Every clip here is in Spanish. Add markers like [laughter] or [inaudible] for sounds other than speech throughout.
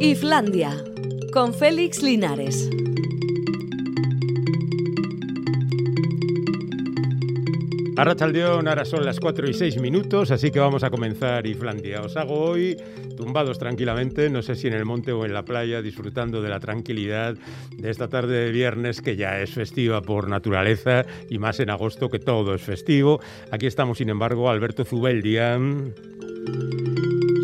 Iflandia, con Félix Linares. Arrachaldeón, ahora son las 4 y 6 minutos, así que vamos a comenzar Iflandia. Os hago hoy tumbados tranquilamente, no sé si en el monte o en la playa, disfrutando de la tranquilidad de esta tarde de viernes que ya es festiva por naturaleza y más en agosto que todo es festivo. Aquí estamos, sin embargo, Alberto Zubeldia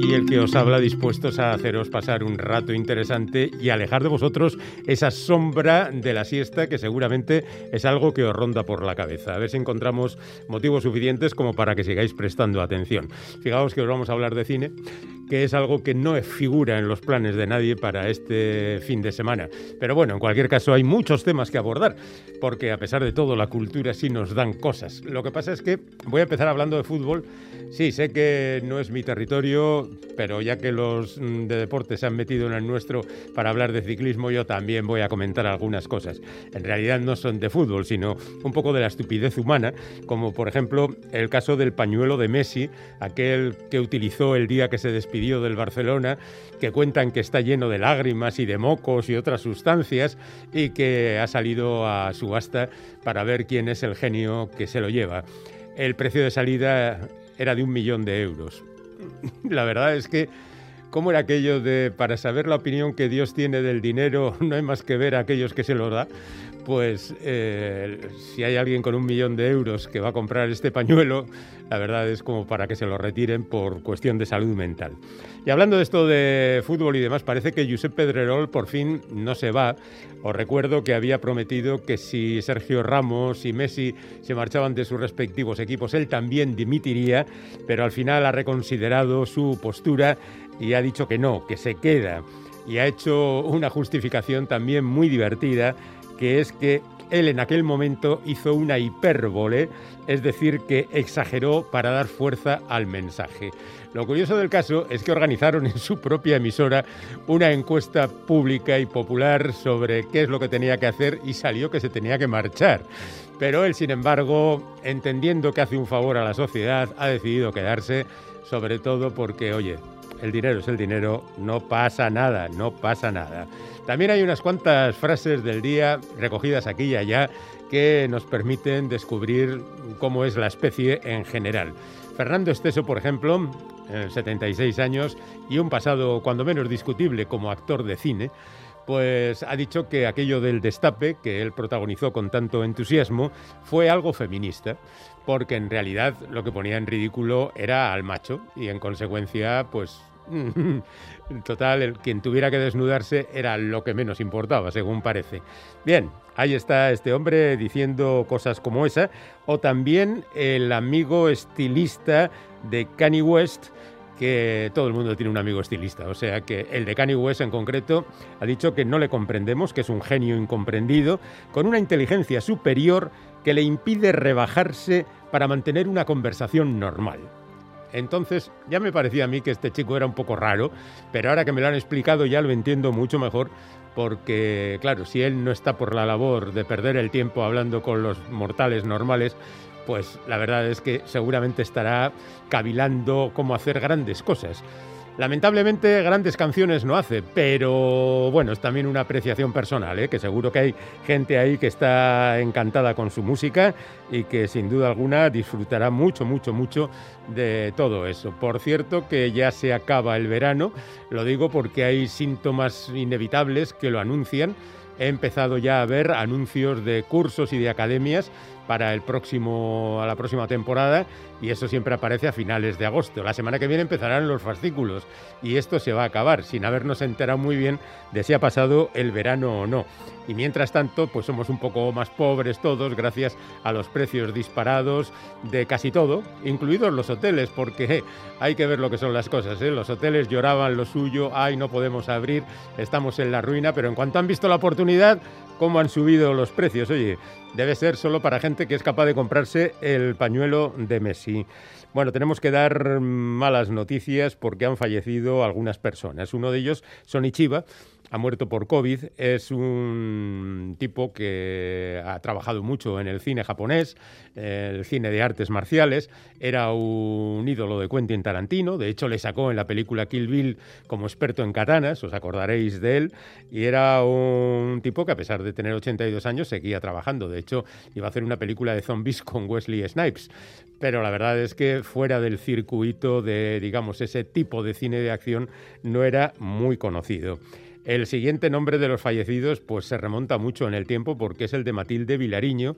y el que os habla dispuestos a haceros pasar un rato interesante y alejar de vosotros esa sombra de la siesta que seguramente es algo que os ronda por la cabeza. A ver si encontramos motivos suficientes como para que sigáis prestando atención. Fijaos que os vamos a hablar de cine, que es algo que no figura en los planes de nadie para este fin de semana. Pero bueno, en cualquier caso hay muchos temas que abordar, porque a pesar de todo la cultura sí nos dan cosas. Lo que pasa es que voy a empezar hablando de fútbol. Sí, sé que no es mi territorio, pero ya que los mm, de deporte se han metido en el nuestro para hablar de ciclismo, yo también voy a comentar algunas cosas. En realidad no son de fútbol, sino un poco de la estupidez humana, como por ejemplo el caso del pañuelo de Messi, aquel que utilizó el día que se despidió del Barcelona, que cuentan que está lleno de lágrimas y de mocos y otras sustancias y que ha salido a subasta para ver quién es el genio que se lo lleva. El precio de salida era de un millón de euros. [laughs] La verdad es que, ¿cómo era aquello de para saber la opinión que Dios tiene del dinero [laughs] no hay más que ver a aquellos que se lo da? Pues eh, si hay alguien con un millón de euros que va a comprar este pañuelo, la verdad es como para que se lo retiren por cuestión de salud mental. Y hablando de esto de fútbol y demás, parece que Josep Pedrerol por fin no se va. Os recuerdo que había prometido que si Sergio Ramos y Messi se marchaban de sus respectivos equipos, él también dimitiría, pero al final ha reconsiderado su postura y ha dicho que no, que se queda. Y ha hecho una justificación también muy divertida que es que él en aquel momento hizo una hipérbole, es decir, que exageró para dar fuerza al mensaje. Lo curioso del caso es que organizaron en su propia emisora una encuesta pública y popular sobre qué es lo que tenía que hacer y salió que se tenía que marchar. Pero él, sin embargo, entendiendo que hace un favor a la sociedad, ha decidido quedarse, sobre todo porque, oye, el dinero es el dinero, no pasa nada, no pasa nada. También hay unas cuantas frases del día recogidas aquí y allá que nos permiten descubrir cómo es la especie en general. Fernando Esteso, por ejemplo, 76 años y un pasado cuando menos discutible como actor de cine, pues ha dicho que aquello del destape que él protagonizó con tanto entusiasmo fue algo feminista, porque en realidad lo que ponía en ridículo era al macho y en consecuencia pues [laughs] Total, el, quien tuviera que desnudarse era lo que menos importaba, según parece. Bien, ahí está este hombre diciendo cosas como esa. O también el amigo estilista de Kanye West, que todo el mundo tiene un amigo estilista, o sea que el de Kanye West en concreto ha dicho que no le comprendemos, que es un genio incomprendido, con una inteligencia superior que le impide rebajarse para mantener una conversación normal. Entonces ya me parecía a mí que este chico era un poco raro, pero ahora que me lo han explicado ya lo entiendo mucho mejor porque, claro, si él no está por la labor de perder el tiempo hablando con los mortales normales, pues la verdad es que seguramente estará cavilando cómo hacer grandes cosas. Lamentablemente grandes canciones no hace, pero bueno, es también una apreciación personal, ¿eh? que seguro que hay gente ahí que está encantada con su música y que sin duda alguna disfrutará mucho, mucho, mucho de todo eso. Por cierto que ya se acaba el verano, lo digo porque hay síntomas inevitables que lo anuncian. He empezado ya a ver anuncios de cursos y de academias para el próximo, a la próxima temporada y eso siempre aparece a finales de agosto. La semana que viene empezarán los fascículos y esto se va a acabar sin habernos enterado muy bien de si ha pasado el verano o no. Y mientras tanto, pues somos un poco más pobres todos gracias a los precios disparados de casi todo, incluidos los hoteles, porque hay que ver lo que son las cosas. ¿eh? Los hoteles lloraban lo suyo, ay, no podemos abrir, estamos en la ruina, pero en cuanto han visto la oportunidad, cómo han subido los precios. Oye, debe ser solo para gente que es capaz de comprarse el pañuelo de Messi. Bueno, tenemos que dar malas noticias porque han fallecido algunas personas. Uno de ellos, Sony Chiba, ha muerto por COVID. Es un tipo que ha trabajado mucho en el cine japonés, el cine de artes marciales. Era un ídolo de Quentin Tarantino. De hecho, le sacó en la película Kill Bill como experto en katanas, os acordaréis de él. Y era un tipo que, a pesar de tener 82 años, seguía trabajando. De hecho, iba a hacer una película de zombies [laughs] con Wesley Snipes. Pero la verdad es que fuera del circuito de, digamos, ese tipo de cine de acción, no era muy conocido. El siguiente nombre de los fallecidos pues se remonta mucho en el tiempo porque es el de Matilde Vilariño,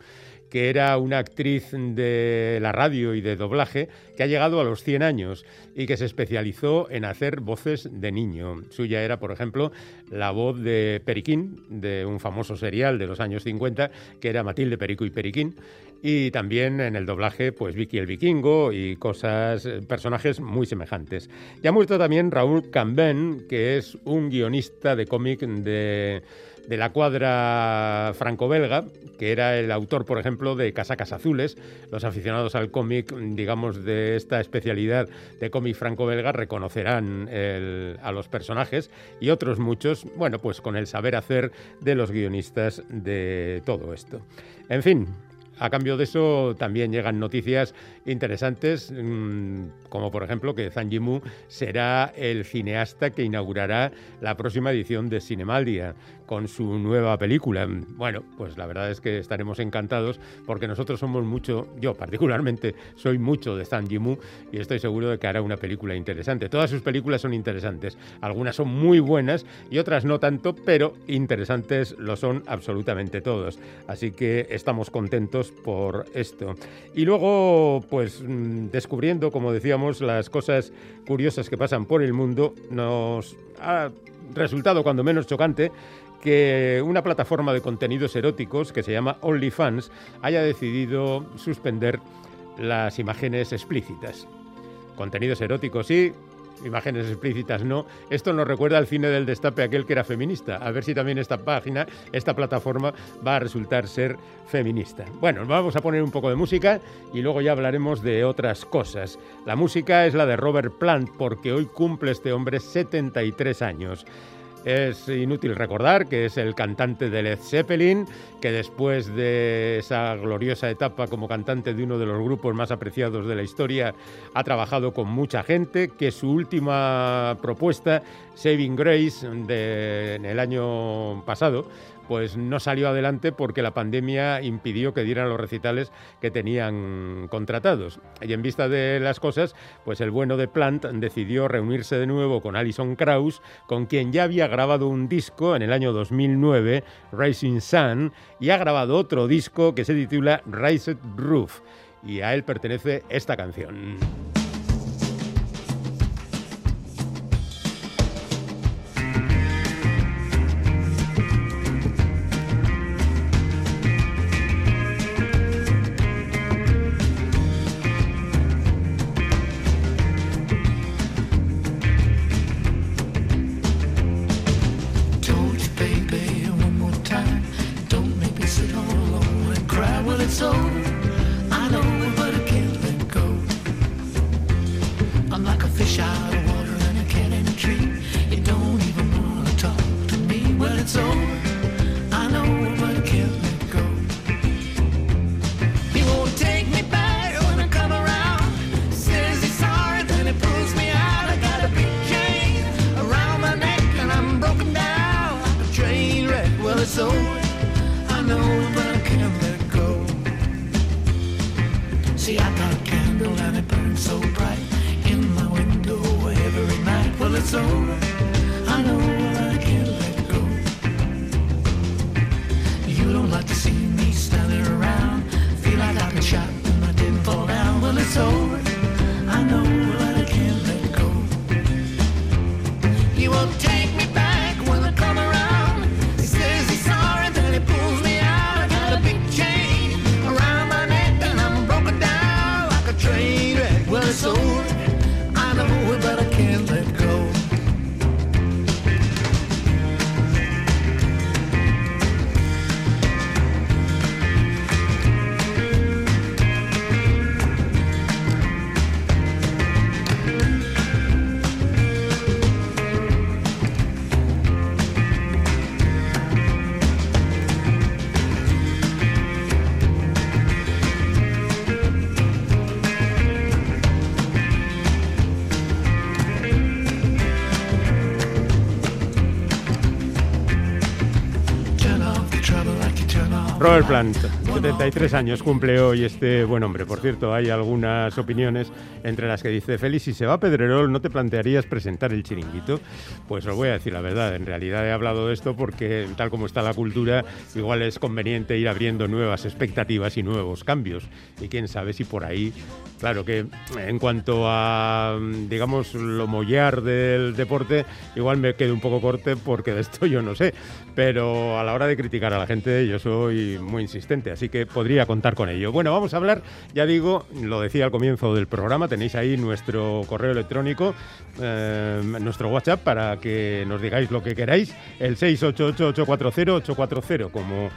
que era una actriz de la radio y de doblaje que ha llegado a los 100 años y que se especializó en hacer voces de niño. Suya era, por ejemplo, la voz de Periquín, de un famoso serial de los años 50, que era Matilde Perico y Periquín, y también en el doblaje, pues Vicky el Vikingo y cosas, eh, personajes muy semejantes. Ya ha muerto también Raúl Cambén, que es un guionista de cómic de de la cuadra franco-belga, que era el autor, por ejemplo, de Casacas Azules. Los aficionados al cómic, digamos, de esta especialidad de cómic franco-belga reconocerán a los personajes y otros muchos, bueno, pues con el saber hacer de los guionistas de todo esto. En fin, a cambio de eso, también llegan noticias interesantes, mm, como por ejemplo que Zhang Yimou será el cineasta que inaugurará la próxima edición de Cinemaldia con su nueva película. Bueno, pues la verdad es que estaremos encantados porque nosotros somos mucho, yo particularmente soy mucho de Zhang Yimou y estoy seguro de que hará una película interesante. Todas sus películas son interesantes, algunas son muy buenas y otras no tanto, pero interesantes lo son absolutamente todos. Así que estamos contentos por esto. Y luego, pues mm, descubriendo, como decíamos, las cosas curiosas que pasan por el mundo, nos ha resultado cuando menos chocante que una plataforma de contenidos eróticos que se llama OnlyFans haya decidido suspender las imágenes explícitas. Contenidos eróticos sí, imágenes explícitas no. Esto nos recuerda al cine del destape aquel que era feminista. A ver si también esta página, esta plataforma va a resultar ser feminista. Bueno, vamos a poner un poco de música y luego ya hablaremos de otras cosas. La música es la de Robert Plant porque hoy cumple este hombre 73 años. Es inútil recordar que es el cantante de Led Zeppelin, que después de esa gloriosa etapa como cantante de uno de los grupos más apreciados de la historia, ha trabajado con mucha gente, que su última propuesta, Saving Grace, de, en el año pasado, pues no salió adelante porque la pandemia impidió que dieran los recitales que tenían contratados. Y en vista de las cosas, pues el bueno de Plant decidió reunirse de nuevo con Alison Krauss, con quien ya había grabado un disco en el año 2009, Rising Sun, y ha grabado otro disco que se titula Raised Roof. Y a él pertenece esta canción. Robert Plant, 73 años cumple hoy este buen hombre. Por cierto, hay algunas opiniones entre las que dice, Félix, si se va Pedrerol, ¿no te plantearías presentar el chiringuito? Pues os voy a decir la verdad, en realidad he hablado de esto porque tal como está la cultura, igual es conveniente ir abriendo nuevas expectativas y nuevos cambios. Y quién sabe si por ahí, claro que en cuanto a, digamos, lo mollar del deporte, igual me quedo un poco corte porque de esto yo no sé. Pero a la hora de criticar a la gente, yo soy muy insistente, así que podría contar con ello. Bueno, vamos a hablar, ya digo, lo decía al comienzo del programa, tenéis ahí nuestro correo electrónico, eh, nuestro WhatsApp para que nos digáis lo que queráis, el 688-840-840, como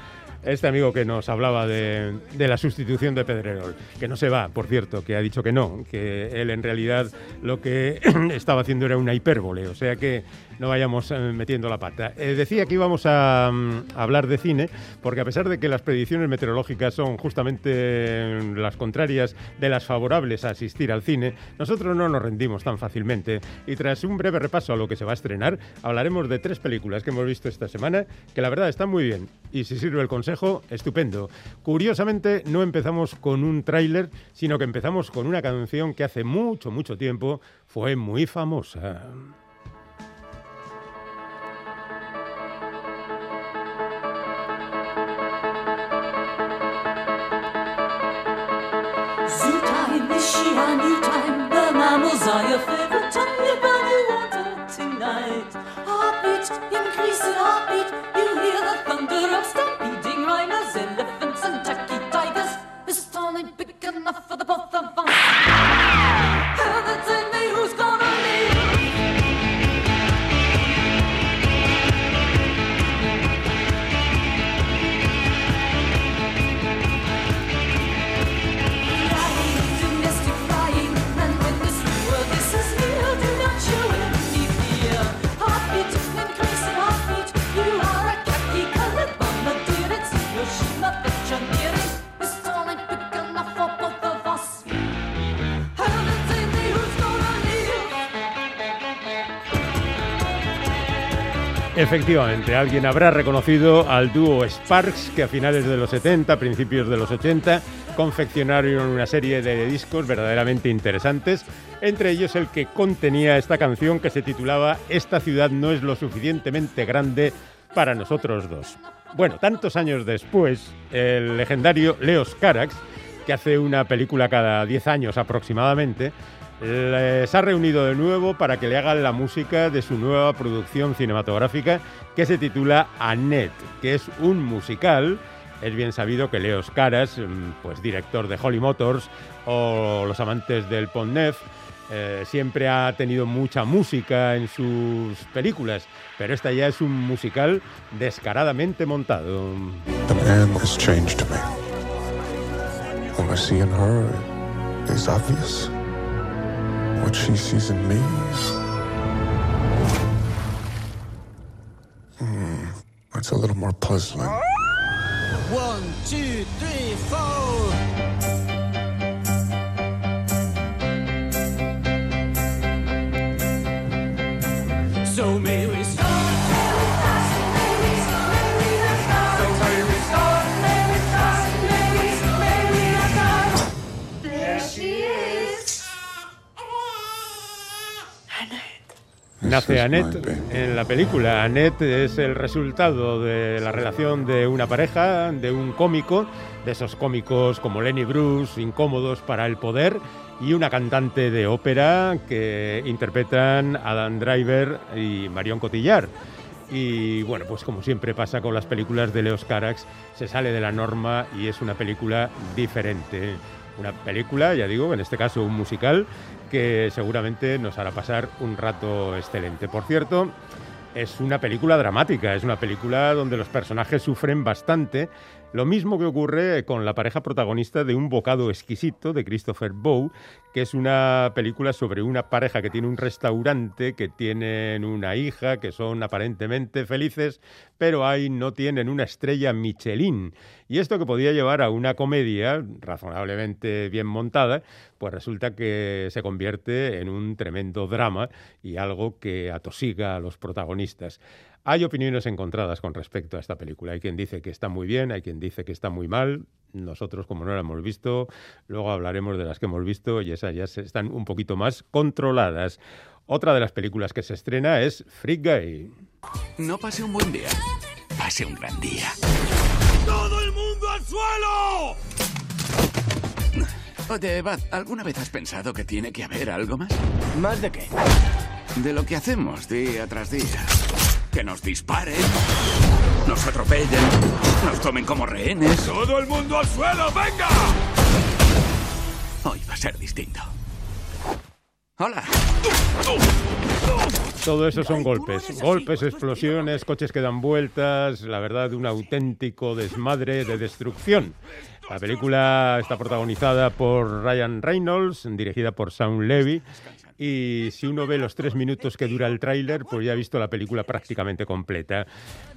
este amigo que nos hablaba de, de, la sustitución de Pedrerol, que no se va, por cierto, que ha dicho que no, que él en realidad lo que [clears throat] estaba haciendo era una hipérbole, o sea que no vayamos eh, metiendo la pata. Eh, decía que íbamos a, mm, a, hablar de cine, porque a pesar de que las predicciones meteorológicas son justamente mm, las contrarias de las favorables a asistir al cine, nosotros no nos rendimos tan fácilmente. Y tras un breve repaso a lo que se va a estrenar, hablaremos de tres películas que hemos visto esta semana, que la verdad están muy bien. Y si sirve el consejo, estupendo. Curiosamente, no empezamos con un tráiler, sino que empezamos con una canción que hace mucho, mucho tiempo fue muy famosa. Are your favorite time. You water tonight. Heartbeat, increase in heartbeat. You hear the thunder of stampeding Efectivamente, alguien habrá reconocido al dúo Sparks que a finales de los 70, principios de los 80, confeccionaron una serie de discos verdaderamente interesantes, entre ellos el que contenía esta canción que se titulaba Esta ciudad no es lo suficientemente grande para nosotros dos. Bueno, tantos años después, el legendario Leos Carax, que hace una película cada 10 años aproximadamente, les ha reunido de nuevo para que le hagan la música de su nueva producción cinematográfica que se titula Annette, que es un musical. Es bien sabido que Leos Caras, mm, pues director de Holly Motors o Los amantes del Pont Neuf, eh, siempre ha tenido mucha música en sus películas, pero esta ya es un musical descaradamente montado. The man has changed me. I see in her. What she sees in me. Hmm, a little more puzzling. One, two, three, four. Nace Annette en la película. Annette es el resultado de la relación de una pareja, de un cómico, de esos cómicos como Lenny Bruce, incómodos para el poder, y una cantante de ópera que interpretan Adam Driver y Marion Cotillard. Y bueno, pues como siempre pasa con las películas de Leos Carax, se sale de la norma y es una película diferente. Una película, ya digo, en este caso un musical, que seguramente nos hará pasar un rato excelente. Por cierto, es una película dramática, es una película donde los personajes sufren bastante. Lo mismo que ocurre con la pareja protagonista de Un bocado exquisito de Christopher Bow, que es una película sobre una pareja que tiene un restaurante, que tienen una hija, que son aparentemente felices, pero ahí no tienen una estrella Michelin. Y esto que podía llevar a una comedia razonablemente bien montada, pues resulta que se convierte en un tremendo drama y algo que atosiga a los protagonistas. Hay opiniones encontradas con respecto a esta película. Hay quien dice que está muy bien, hay quien dice que está muy mal. Nosotros, como no la hemos visto, luego hablaremos de las que hemos visto y esas ya se- están un poquito más controladas. Otra de las películas que se estrena es Freak Guy. No pase un buen día. Pase un gran día. ¡Todo el mundo al suelo! Oye, Bad, ¿alguna vez has pensado que tiene que haber algo más? ¿Más de qué? De lo que hacemos día tras día. Que nos disparen, nos atropellen, nos tomen como rehenes. ¡Todo el mundo al suelo! ¡Venga! Hoy va a ser distinto. Hola. Todo eso son golpes. Golpes, explosiones, coches que dan vueltas, la verdad, un auténtico desmadre de destrucción. La película está protagonizada por Ryan Reynolds, dirigida por Sam Levy. Y si uno ve los tres minutos que dura el tráiler, pues ya ha visto la película prácticamente completa.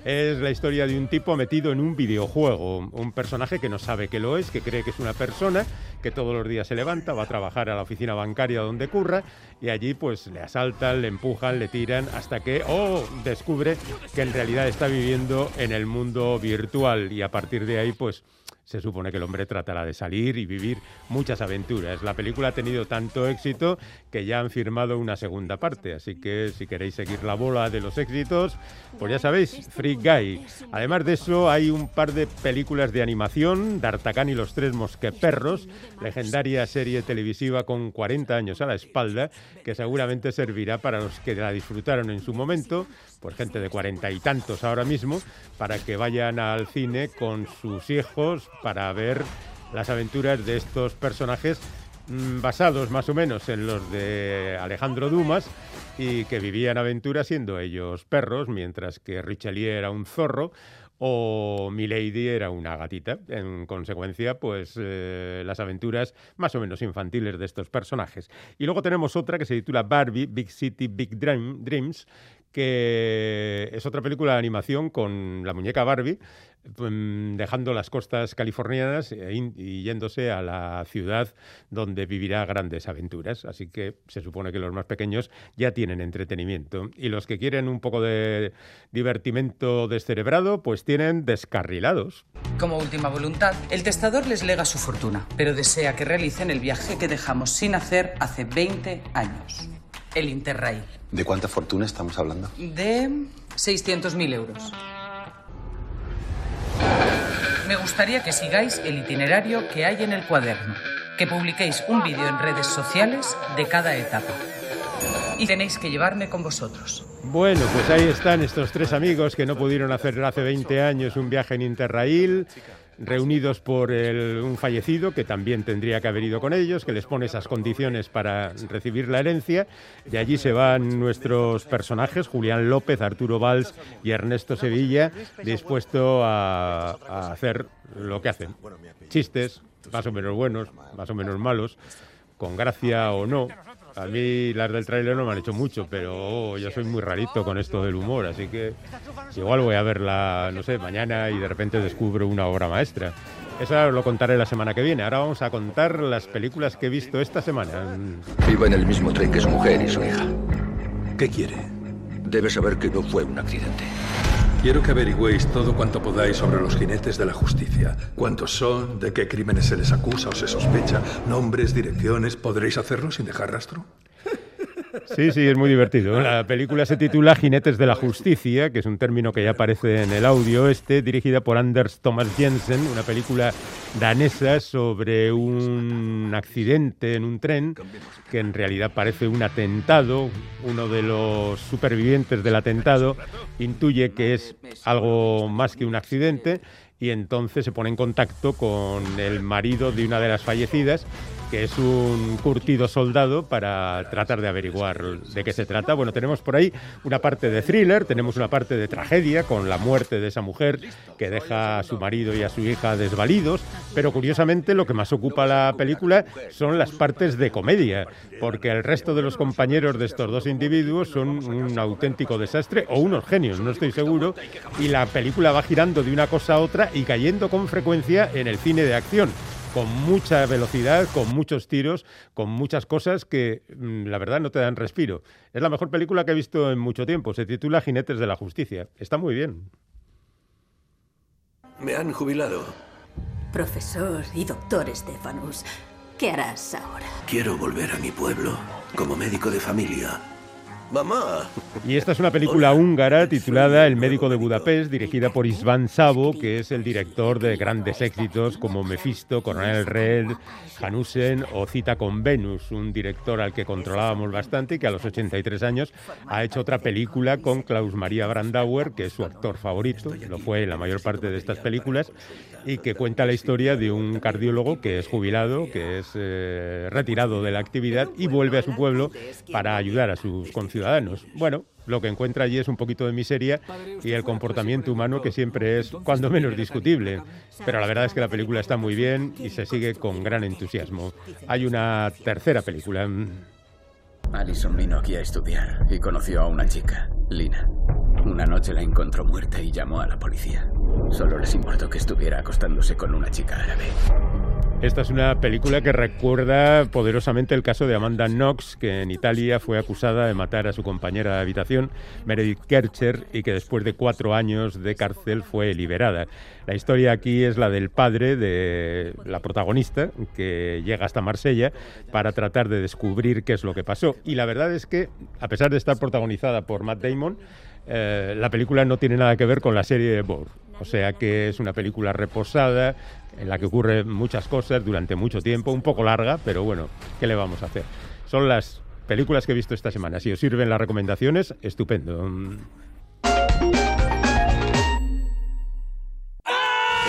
Es la historia de un tipo metido en un videojuego, un personaje que no sabe que lo es, que cree que es una persona, que todos los días se levanta, va a trabajar a la oficina bancaria donde curra y allí pues le asaltan, le empujan, le tiran hasta que, oh, descubre que en realidad está viviendo en el mundo virtual y a partir de ahí pues se supone que el hombre tratará de salir y vivir muchas aventuras. La película ha tenido tanto éxito que ya han firmado una segunda parte, así que si queréis seguir la bola de los éxitos, pues ya sabéis, Free Guy. Además de eso, hay un par de películas de animación, D'Artagnan y los tres mosqueperros, legendaria serie televisiva con 40 años a la espalda, que seguramente servirá para los que la disfrutaron en su momento, por gente de cuarenta y tantos ahora mismo, para que vayan al cine con sus hijos para ver las aventuras de estos personajes basados más o menos en los de Alejandro Dumas y que vivían aventuras siendo ellos perros, mientras que Richelieu era un zorro o Milady era una gatita. En consecuencia, pues eh, las aventuras más o menos infantiles de estos personajes. Y luego tenemos otra que se titula Barbie, Big City, Big Dream- Dreams, que es otra película de animación con la muñeca Barbie, pues, dejando las costas californianas e y yéndose a la ciudad donde vivirá grandes aventuras. Así que se supone que los más pequeños ya tienen entretenimiento. Y los que quieren un poco de divertimento descerebrado, pues tienen descarrilados. Como última voluntad, el testador les lega su fortuna, pero desea que realicen el viaje que dejamos sin hacer hace 20 años. El Interrail. ¿De cuánta fortuna estamos hablando? De 600.000 euros. Me gustaría que sigáis el itinerario que hay en el cuaderno, que publiquéis un vídeo en redes sociales de cada etapa. Y tenéis que llevarme con vosotros. Bueno, pues ahí están estos tres amigos que no pudieron hacer hace 20 años un viaje en Interrail, reunidos por el- un fallecido que también tendría que haber ido con ellos, que les pone esas condiciones para recibir la herencia. De allí se van nuestros personajes, Julián López, Arturo Valls y Ernesto Sevilla, dispuesto a, a hacer lo que hacen. Chistes, más o menos buenos, más o menos malos, con gracia o no. A mí las del tráiler no me han hecho mucho, pero oh, yo soy muy rarito con esto del humor, así que igual voy a verla, no sé, mañana y de repente descubro una obra maestra. Eso lo contaré la semana que viene. Ahora vamos a contar las películas que he visto esta semana. Iba en el mismo tren que su mujer y su hija. ¿Qué quiere? Debe saber que no fue un accidente. Quiero que averigüéis todo cuanto podáis sobre los jinetes de la justicia. ¿Cuántos son? ¿De qué crímenes se les acusa o se sospecha? ¿Nombres, direcciones? ¿Podréis hacerlo sin dejar rastro? Sí, sí, es muy divertido. La película se titula Jinetes de la Justicia, que es un término que ya aparece en el audio este, dirigida por Anders Thomas Jensen, una película danesa sobre un accidente en un tren que en realidad parece un atentado. Uno de los supervivientes del atentado intuye que es algo más que un accidente y entonces se pone en contacto con el marido de una de las fallecidas que es un curtido soldado para tratar de averiguar de qué se trata. Bueno, tenemos por ahí una parte de thriller, tenemos una parte de tragedia con la muerte de esa mujer que deja a su marido y a su hija desvalidos, pero curiosamente lo que más ocupa la película son las partes de comedia, porque el resto de los compañeros de estos dos individuos son un auténtico desastre o unos genios, no estoy seguro, y la película va girando de una cosa a otra y cayendo con frecuencia en el cine de acción con mucha velocidad, con muchos tiros, con muchas cosas que mm, la verdad no te dan respiro. Es la mejor película que he visto en mucho tiempo. Se titula Jinetes de la Justicia. Está muy bien. Me han jubilado. Profesor y doctor Estefanus, ¿qué harás ahora? Quiero volver a mi pueblo como médico de familia. Mamá. Y esta es una película húngara titulada El médico de Budapest, dirigida por Isvan Sabo, que es el director de grandes éxitos como Mephisto, Coronel Red, Hanusen o Cita con Venus, un director al que controlábamos bastante y que a los 83 años ha hecho otra película con Klaus Maria Brandauer, que es su actor favorito, lo fue en la mayor parte de estas películas, y que cuenta la historia de un cardiólogo que es jubilado, que es eh, retirado de la actividad y vuelve a su pueblo para ayudar a sus conciudadanos bueno, lo que encuentra allí es un poquito de miseria y el comportamiento humano que siempre es cuando menos discutible. Pero la verdad es que la película está muy bien y se sigue con gran entusiasmo. Hay una tercera película. Alison vino aquí a estudiar y conoció a una chica, Lina. Una noche la encontró muerta y llamó a la policía. Solo les importó que estuviera acostándose con una chica árabe. Esta es una película que recuerda poderosamente el caso de Amanda Knox, que en Italia fue acusada de matar a su compañera de habitación, Meredith Kercher, y que después de cuatro años de cárcel fue liberada. La historia aquí es la del padre de la protagonista, que llega hasta Marsella para tratar de descubrir qué es lo que pasó. Y la verdad es que, a pesar de estar protagonizada por Matt Damon, eh, la película no tiene nada que ver con la serie de Bourne. O sea que es una película reposada, en la que ocurren muchas cosas durante mucho tiempo, un poco larga, pero bueno, ¿qué le vamos a hacer? Son las películas que he visto esta semana. Si os sirven las recomendaciones, estupendo.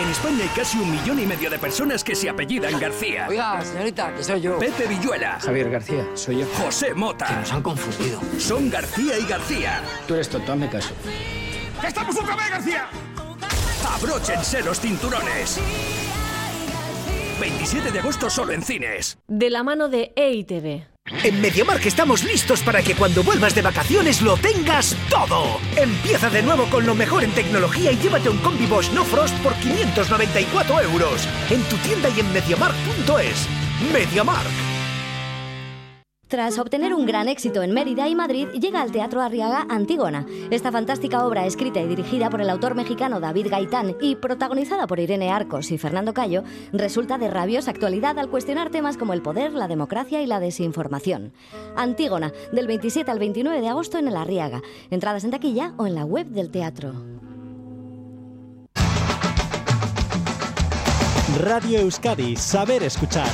En España hay casi un millón y medio de personas que se apellidan García. Oiga, señorita, que soy yo. Pepe Villuela. Javier García, soy yo. José Mota. Que nos han confundido. Son García y García. Tú eres tonto, hazme caso. ¡Estamos otra vez, García! Abróchense los cinturones. 27 de agosto solo en cines. De la mano de EITV. En MediaMark estamos listos para que cuando vuelvas de vacaciones lo tengas todo. Empieza de nuevo con lo mejor en tecnología y llévate un combi Bosch No Frost por 594 euros. En tu tienda y en MediaMark.es. MediaMark. Tras obtener un gran éxito en Mérida y Madrid, llega al Teatro Arriaga Antígona. Esta fantástica obra, escrita y dirigida por el autor mexicano David Gaitán y protagonizada por Irene Arcos y Fernando Cayo, resulta de rabiosa actualidad al cuestionar temas como el poder, la democracia y la desinformación. Antígona, del 27 al 29 de agosto en el Arriaga. Entradas en taquilla o en la web del teatro. Radio Euskadi, saber escuchar.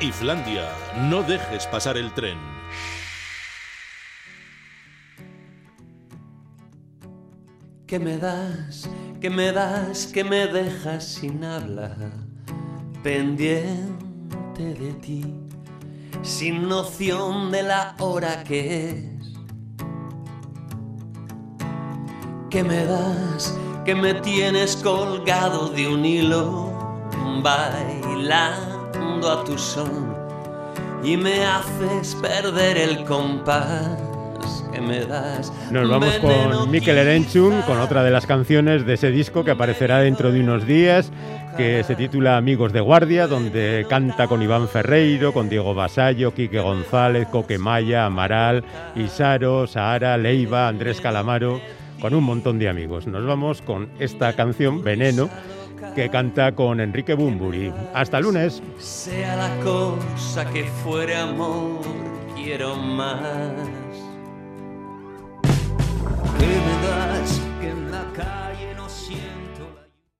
Islandia, no dejes pasar el tren. ¿Qué me das? ¿Qué me das? ¿Qué me dejas sin habla? Pendiente de ti, sin noción de la hora que es. ¿Qué me das? ¿Qué me tienes colgado de un hilo? A tu son y me haces perder el compás que me das. Nos vamos con Mikel Erenchun, con otra de las canciones de ese disco que aparecerá dentro de unos días, que se titula Amigos de Guardia, donde canta con Iván Ferreiro, con Diego Basallo, Quique González, Coque Maya, Amaral, Isaro, Sahara, Leiva, Andrés Calamaro, con un montón de amigos. Nos vamos con esta canción, Veneno, que canta con Enrique Bumburi. Hasta lunes. Sea la cosa que fuere amor, quiero más. ¿Qué me das que en la calle?